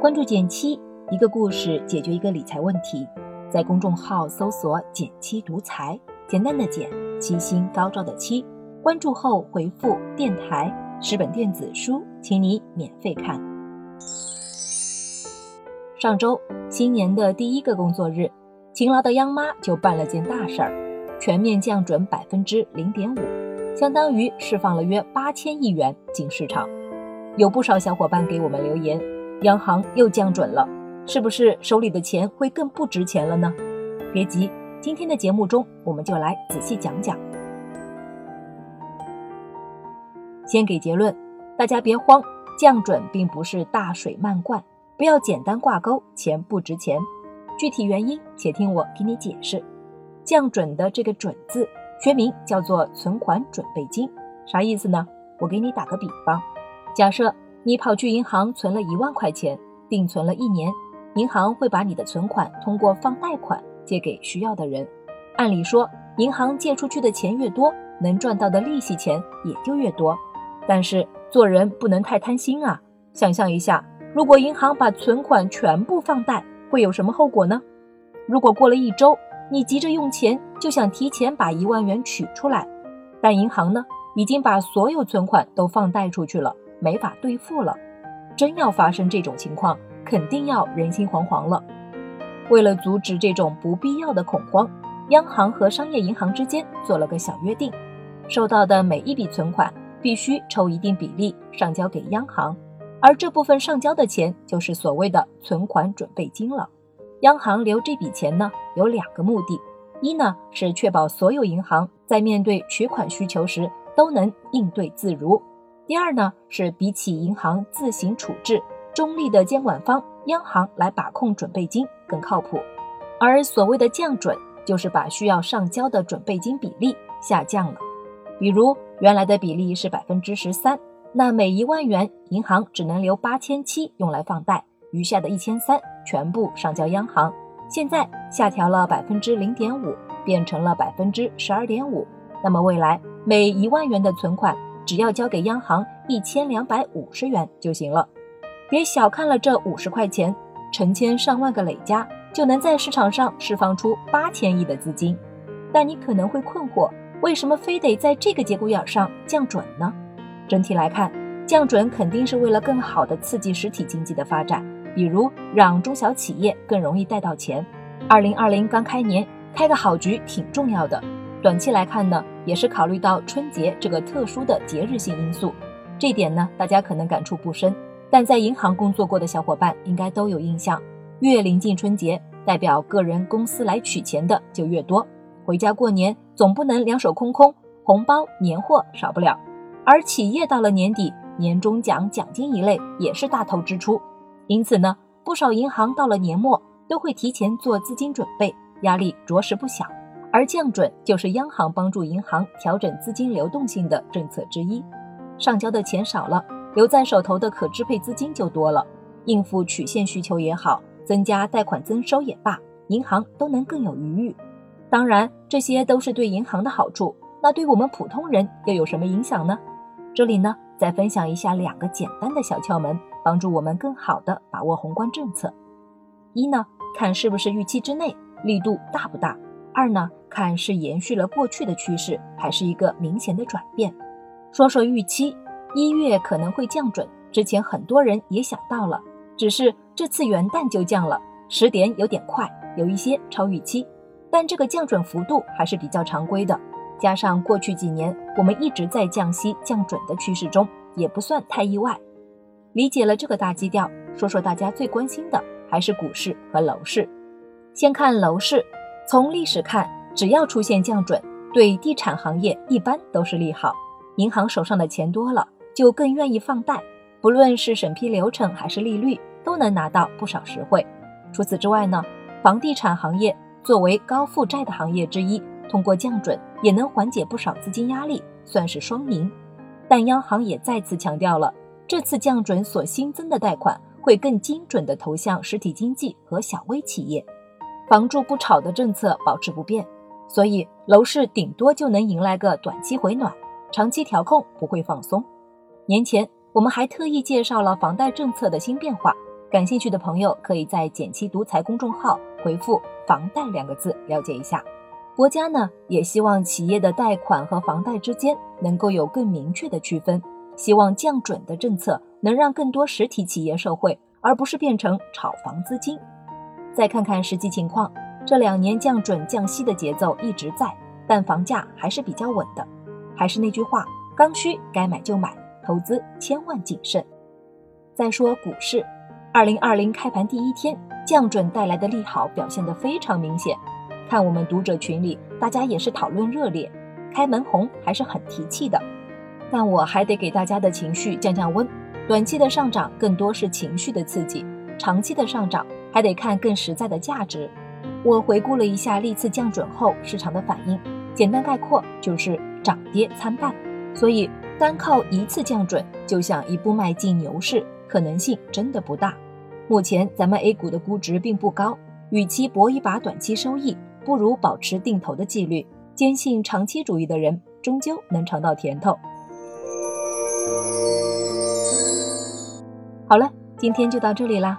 关注减七，一个故事解决一个理财问题。在公众号搜索“减七独裁，简单的减，七星高照的七。关注后回复“电台”，十本电子书，请你免费看。上周新年的第一个工作日，勤劳的央妈就办了件大事儿，全面降准百分之零点五，相当于释放了约八千亿元进市场。有不少小伙伴给我们留言。央行又降准了，是不是手里的钱会更不值钱了呢？别急，今天的节目中我们就来仔细讲讲。先给结论，大家别慌，降准并不是大水漫灌，不要简单挂钩钱不值钱。具体原因，且听我给你解释。降准的这个“准”字，学名叫做存款准备金，啥意思呢？我给你打个比方，假设。你跑去银行存了一万块钱，定存了一年，银行会把你的存款通过放贷款借给需要的人。按理说，银行借出去的钱越多，能赚到的利息钱也就越多。但是做人不能太贪心啊！想象一下，如果银行把存款全部放贷，会有什么后果呢？如果过了一周，你急着用钱，就想提前把一万元取出来，但银行呢，已经把所有存款都放贷出去了。没法兑付了，真要发生这种情况，肯定要人心惶惶了。为了阻止这种不必要的恐慌，央行和商业银行之间做了个小约定：收到的每一笔存款必须抽一定比例上交给央行，而这部分上交的钱就是所谓的存款准备金了。央行留这笔钱呢，有两个目的：一呢是确保所有银行在面对取款需求时都能应对自如。第二呢，是比起银行自行处置，中立的监管方央行来把控准备金更靠谱。而所谓的降准，就是把需要上交的准备金比例下降了。比如原来的比例是百分之十三，那每一万元银行只能留八千七用来放贷，余下的一千三全部上交央行。现在下调了百分之零点五，变成了百分之十二点五。那么未来每一万元的存款。只要交给央行一千两百五十元就行了，别小看了这五十块钱，成千上万个累加就能在市场上释放出八千亿的资金。但你可能会困惑，为什么非得在这个节骨眼上降准呢？整体来看，降准肯定是为了更好的刺激实体经济的发展，比如让中小企业更容易贷到钱。二零二零刚开年，开个好局挺重要的。短期来看呢，也是考虑到春节这个特殊的节日性因素，这点呢大家可能感触不深，但在银行工作过的小伙伴应该都有印象。越临近春节，代表个人公司来取钱的就越多，回家过年总不能两手空空，红包年货少不了。而企业到了年底，年终奖奖金一类也是大头支出，因此呢，不少银行到了年末都会提前做资金准备，压力着实不小。而降准就是央行帮助银行调整资金流动性的政策之一，上交的钱少了，留在手头的可支配资金就多了，应付曲线需求也好，增加贷款增收也罢，银行都能更有余裕。当然，这些都是对银行的好处，那对我们普通人又有什么影响呢？这里呢，再分享一下两个简单的小窍门，帮助我们更好的把握宏观政策。一呢，看是不是预期之内，力度大不大。二呢，看是延续了过去的趋势，还是一个明显的转变。说说预期，一月可能会降准，之前很多人也想到了，只是这次元旦就降了，时点有点快，有一些超预期。但这个降准幅度还是比较常规的，加上过去几年我们一直在降息降准的趋势中，也不算太意外。理解了这个大基调，说说大家最关心的还是股市和楼市。先看楼市。从历史看，只要出现降准，对地产行业一般都是利好。银行手上的钱多了，就更愿意放贷，不论是审批流程还是利率，都能拿到不少实惠。除此之外呢，房地产行业作为高负债的行业之一，通过降准也能缓解不少资金压力，算是双赢。但央行也再次强调了，这次降准所新增的贷款会更精准地投向实体经济和小微企业。房住不炒的政策保持不变，所以楼市顶多就能迎来个短期回暖，长期调控不会放松。年前我们还特意介绍了房贷政策的新变化，感兴趣的朋友可以在“减七独裁”公众号回复“房贷”两个字了解一下。国家呢也希望企业的贷款和房贷之间能够有更明确的区分，希望降准的政策能让更多实体企业受惠，而不是变成炒房资金。再看看实际情况，这两年降准降息的节奏一直在，但房价还是比较稳的。还是那句话，刚需该买就买，投资千万谨慎。再说股市，二零二零开盘第一天，降准带来的利好表现得非常明显。看我们读者群里，大家也是讨论热烈，开门红还是很提气的。但我还得给大家的情绪降降温，短期的上涨更多是情绪的刺激，长期的上涨还得看更实在的价值。我回顾了一下历次降准后市场的反应，简单概括就是涨跌参半。所以单靠一次降准就想一步迈进牛市，可能性真的不大。目前咱们 A 股的估值并不高，与其搏一把短期收益。不如保持定投的纪律，坚信长期主义的人终究能尝到甜头。好了，今天就到这里啦。